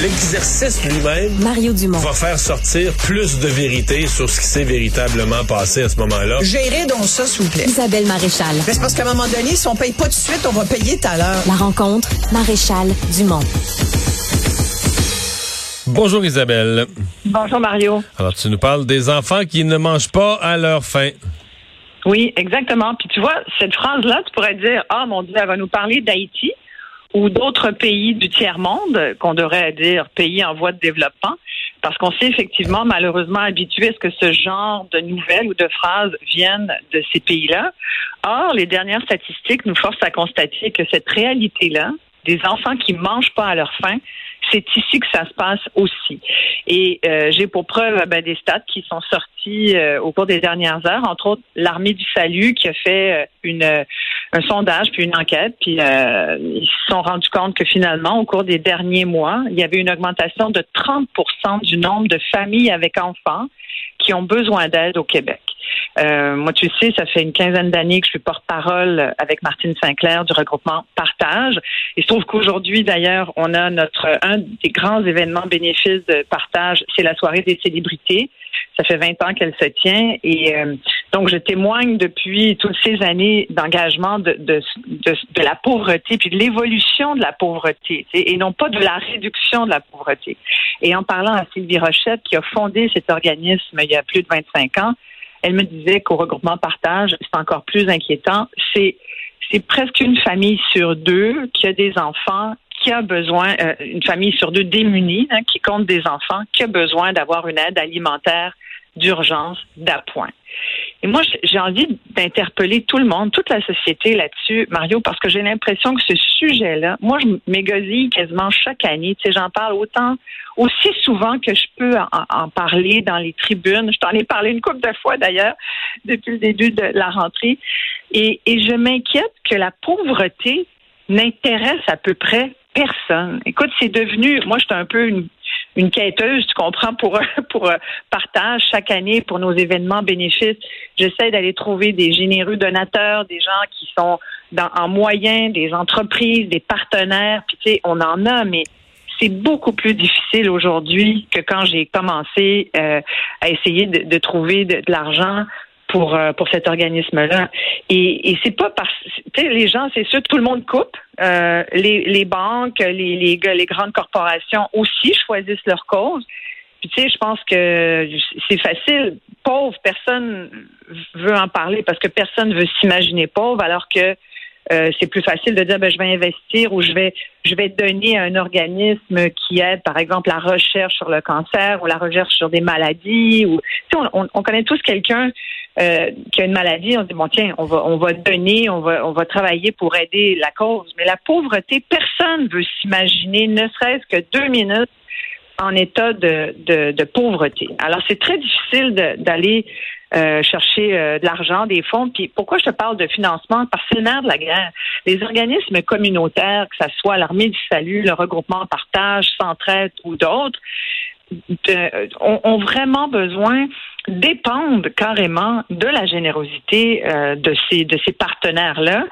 l'exercice lui-même Mario Dumont. va faire sortir plus de vérité sur ce qui s'est véritablement passé à ce moment-là. Gérez donc ça, s'il vous plaît. Isabelle Maréchal. Mais c'est parce qu'à un moment donné, si on paye pas tout de suite, on va payer tout à l'heure. La rencontre, Maréchal Dumont. Bonjour Isabelle. Bonjour Mario. Alors tu nous parles des enfants qui ne mangent pas à leur faim. Oui, exactement. Puis tu vois, cette phrase-là, tu pourrais dire, ah mon Dieu, elle va nous parler d'Haïti ou d'autres pays du tiers-monde, qu'on devrait dire pays en voie de développement, parce qu'on s'est effectivement malheureusement habitué à ce que ce genre de nouvelles ou de phrases viennent de ces pays-là. Or, les dernières statistiques nous forcent à constater que cette réalité-là, des enfants qui mangent pas à leur faim, c'est ici que ça se passe aussi. Et euh, j'ai pour preuve ben, des stats qui sont sortis euh, au cours des dernières heures, entre autres l'armée du salut qui a fait euh, une un sondage puis une enquête, puis ils se sont rendus compte que finalement au cours des derniers mois, il y avait une augmentation de 30% du nombre de familles avec enfants qui ont besoin d'aide au Québec. Euh, moi, tu sais, ça fait une quinzaine d'années que je suis porte-parole avec Martine Sinclair du regroupement Partage. Il se trouve qu'aujourd'hui, d'ailleurs, on a notre un des grands événements bénéfices de Partage, c'est la soirée des célébrités. Ça fait 20 ans qu'elle se tient et euh, donc je témoigne depuis toutes ces années d'engagement de, de, de, de, la pauvreté puis de l'évolution de la pauvreté et non pas de la réduction de la pauvreté. Et en parlant à Sylvie Rochette qui a fondé cet organisme il y a plus de 25 ans, elle me disait qu'au regroupement partage, c'est encore plus inquiétant. C'est c'est presque une famille sur deux qui a des enfants qui a besoin, euh, une famille sur deux démunie, hein, qui compte des enfants, qui a besoin d'avoir une aide alimentaire d'urgence d'appoint. Et moi, j'ai envie d'interpeller tout le monde, toute la société là-dessus, Mario, parce que j'ai l'impression que ce sujet-là, moi, je m'égosille quasiment chaque année. Tu sais, j'en parle autant, aussi souvent que je peux en, parler dans les tribunes. Je t'en ai parlé une couple de fois d'ailleurs depuis le début de la rentrée. Et, et je m'inquiète que la pauvreté n'intéresse à peu près personne. Écoute, c'est devenu, moi, j'étais un peu une une quêteuse, tu comprends, pour pour euh, partage chaque année pour nos événements bénéfices. J'essaie d'aller trouver des généreux donateurs, des gens qui sont dans, en moyen, des entreprises, des partenaires. Puis tu sais, on en a, mais c'est beaucoup plus difficile aujourd'hui que quand j'ai commencé euh, à essayer de, trouver de l'argent pour euh, pour cet organisme-là. Et, et c'est pas parce sais les gens, c'est sûr, tout le monde coupe. Euh, les, les banques, les, les les grandes corporations aussi choisissent leur cause. Puis tu sais, je pense que c'est facile. Pauvre, personne veut en parler parce que personne veut s'imaginer pauvre, alors que euh, c'est plus facile de dire ben, je vais investir ou je vais je vais donner à un organisme qui aide par exemple la recherche sur le cancer ou la recherche sur des maladies ou on, on connaît tous quelqu'un euh, qui a une maladie, on se dit bon tiens, on va on va donner, on va on va travailler pour aider la cause. Mais la pauvreté, personne veut s'imaginer, ne serait-ce que deux minutes en état de, de, de pauvreté. Alors c'est très difficile d'aller euh, chercher euh, de l'argent, des fonds. Puis pourquoi je te parle de financement? Parce que de la guerre. Les organismes communautaires, que ce soit l'Armée du Salut, le regroupement Partage, Centraide ou d'autres, ont, vraiment besoin dépendent carrément de la générosité euh, de ces de ces partenaires là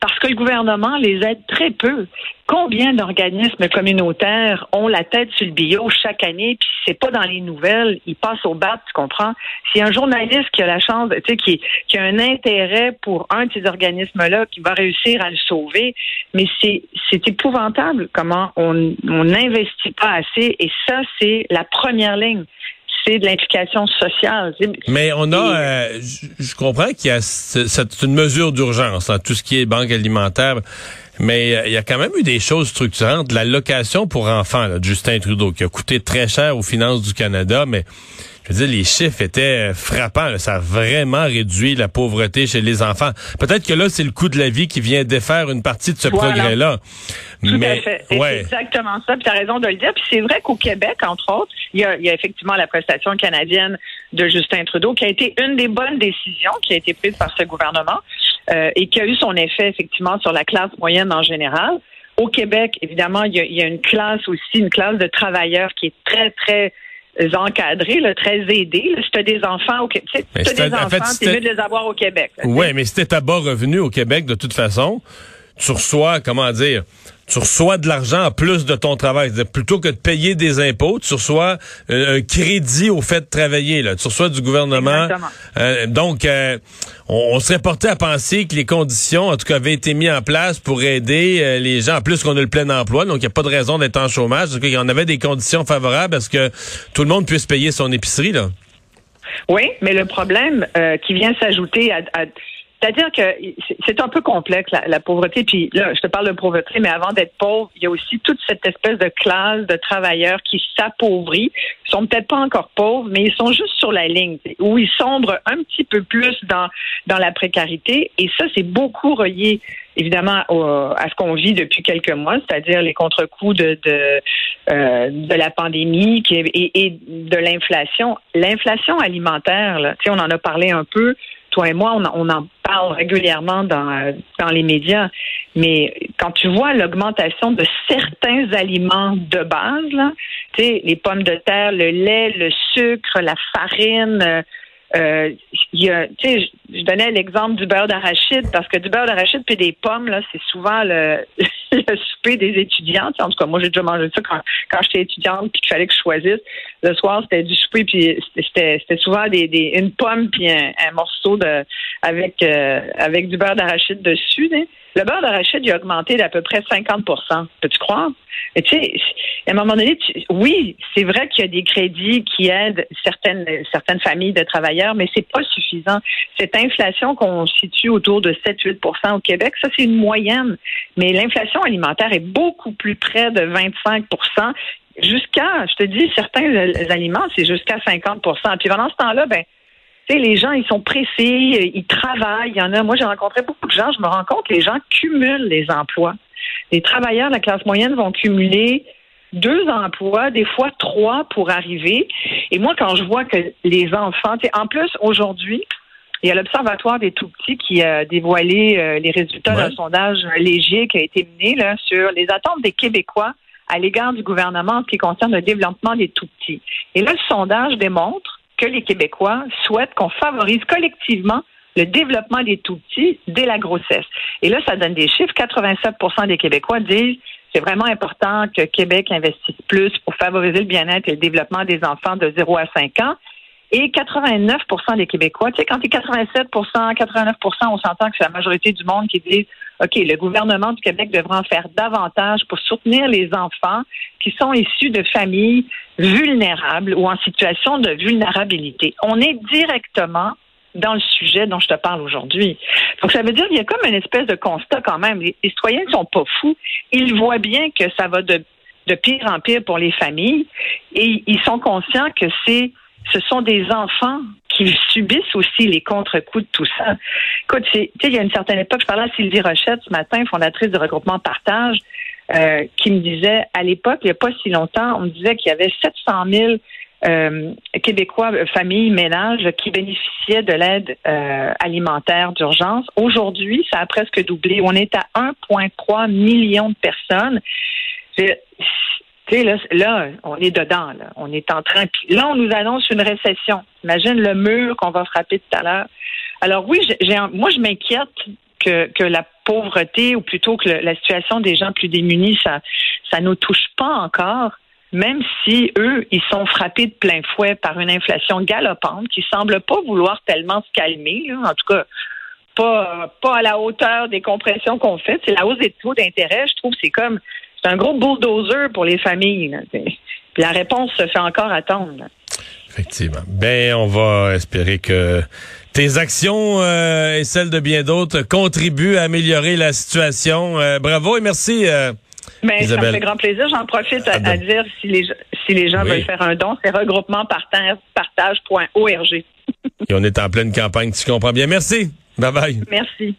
parce que le gouvernement les aide très peu. Combien d'organismes communautaires ont la tête sur le bio chaque année, puis c'est pas dans les nouvelles, ils passent au bat, tu comprends? Si un journaliste qui a la chance, tu sais, qui, qui a un intérêt pour un de ces organismes-là, qui va réussir à le sauver, mais c'est, c'est épouvantable comment on n'investit pas assez, et ça, c'est la première ligne c'est de l'implication sociale. Mais on a, euh, je comprends qu'il y a c'est une mesure d'urgence, dans tout ce qui est banque alimentaire, mais euh, il y a quand même eu des choses structurantes. La location pour enfants de Justin Trudeau, qui a coûté très cher aux finances du Canada, mais je veux dire, les chiffres étaient frappants. Ça a vraiment réduit la pauvreté chez les enfants. Peut-être que là, c'est le coût de la vie qui vient défaire une partie de ce progrès-là. Tout Mais, à fait. C'est exactement ça. Puis tu as raison de le dire. Puis c'est vrai qu'au Québec, entre autres, il y, a, il y a effectivement la prestation canadienne de Justin Trudeau qui a été une des bonnes décisions qui a été prise par ce gouvernement euh, et qui a eu son effet effectivement sur la classe moyenne en général. Au Québec, évidemment, il y, a, il y a une classe aussi, une classe de travailleurs qui est très, très encadrés, là, très aidés. Si tu as des enfants au Québec, tu as des enfants, c'est mieux de les avoir au Québec. Oui, mais si tu à bas revenu au Québec, de toute façon, tu reçois, comment dire, tu reçois de l'argent en plus de ton travail. Plutôt que de payer des impôts, tu reçois euh, un crédit au fait de travailler. Là. Tu reçois du gouvernement. Euh, donc, euh, on, serait porté à penser que les conditions, en tout cas, avaient été mises en place pour aider les gens. En plus qu'on a le plein emploi, donc il n'y a pas de raison d'être en chômage. Il y en avait des conditions favorables à ce que tout le monde puisse payer son épicerie. Là. Oui, mais le problème qui vient s'ajouter à c'est-à-dire que c'est un peu complexe, la, pauvreté. Puis là, je te parle de pauvreté, mais avant d'être pauvre, il y a aussi toute cette espèce de classe de travailleurs qui s'appauvrient. Ils sont peut-être pas encore pauvres, mais ils sont juste sur la ligne, où ils sombrent un petit peu plus dans, dans la précarité. Et ça, c'est beaucoup relié évidemment à ce qu'on vit depuis quelques mois, c'est-à-dire les contre-coups de de, euh, de la pandémie et, et de l'inflation. L'inflation alimentaire, là, on en a parlé un peu toi et moi, on, en parle régulièrement dans, dans les médias, mais quand tu vois l'augmentation de certains aliments de base, là, les pommes de terre, le lait, le sucre, la farine, euh, y a, je donnais l'exemple du beurre d'arachide parce que du beurre d'arachide puis des pommes là, c'est souvent le, le souper des étudiantes. En tout cas, moi j'ai déjà mangé ça quand, quand j'étais étudiante puis qu'il fallait que je choisisse. Le soir c'était du souper puis c'était c'était souvent des, des une pomme puis un, morceau de avec euh, avec du beurre d'arachide dessus. Le beurre d'arachide il a augmenté d'à peu près 50% Peux-tu croire? Et tu sais, à un moment donné, oui, c'est vrai qu'il y a des crédits qui aident certaines certaines familles de travailleurs, mais c'est pas suffisant. Cette inflation qu'on situe autour de 7-8% au Québec, ça c'est une moyenne, mais l'inflation alimentaire est beaucoup plus près de 25% jusqu'à, je te dis, certains aliments, c'est jusqu'à 50% Puis pendant ce temps-là, ben les gens, ils sont pressés, ils travaillent. Il y en a. Moi, j'ai rencontré beaucoup de gens. Je me rends compte que les gens cumulent les emplois. Les travailleurs de la classe moyenne vont cumuler deux emplois, des fois trois pour arriver. Et moi, quand je vois que les enfants, en plus, aujourd'hui, il y a l'Observatoire des tout-petits qui a dévoilé euh, les résultats d'un sondage léger qui a été mené là, sur les attentes des Québécois à l'égard du gouvernement en ce qui concerne le développement des tout-petits. Et là, le sondage démontre que les Québécois souhaitent qu'on favorise collectivement le développement des tout-petits dès la grossesse. Et là, ça donne des chiffres. 87% des Québécois disent c'est vraiment important que Québec investisse plus pour favoriser le bien-être et le développement des enfants de 0 à 5 ans. Et 89% des Québécois, tu sais, quand tu es 87 89% on s'entend que c'est la majorité du monde qui dit OK, le gouvernement du Québec devrait en faire davantage pour soutenir les enfants qui sont issus de familles vulnérables ou en situation de vulnérabilité. On est directement dans le sujet dont je te parle aujourd'hui. Donc, ça veut dire qu'il y a comme une espèce de constat quand même. Les, citoyens ne sont pas fous. Ils voient bien que ça va de pire en pire pour les familles et ils sont conscients que c'est ce sont des enfants qui subissent aussi les contre-coups de tout ça. Écoute, il y a une certaine époque, je parlais à Sylvie Rochette ce matin, fondatrice du regroupement Partage, euh, qui me disait, à l'époque, il n'y a pas si longtemps, on me disait qu'il y avait 700 000 euh, Québécois, euh, familles, ménages qui bénéficiaient de l'aide alimentaire d'urgence. Aujourd'hui, ça a presque doublé. On est à 1,3 million de personnes. Là, on est dedans. Là. On est en train. Là, on nous annonce une récession. Imagine le mur qu'on va frapper tout à l'heure. Alors oui, j'ai, moi, je m'inquiète que, que la pauvreté, ou plutôt que la situation des gens plus démunis, ça, ça nous touche pas encore même si eux, ils sont frappés de plein fouet par une inflation galopante qui semble pas vouloir tellement se calmer, en tout cas pas, pas à la hauteur des compressions qu'on fait. C'est la hausse des taux d'intérêt, je trouve, c'est comme c'est un gros bulldozer pour les familles. Puis la réponse se fait encore attendre. Effectivement. Ben, on va espérer que tes actions euh, et celles de bien d'autres contribuent à améliorer la situation. Euh, bravo et merci. Euh, mais ça me fait grand plaisir. J'en profite à, dire si les, si les gens veulent faire un don, c'est regroupementpartage.org. Et on est en pleine campagne, tu comprends bien. Merci. Bye bye. Merci.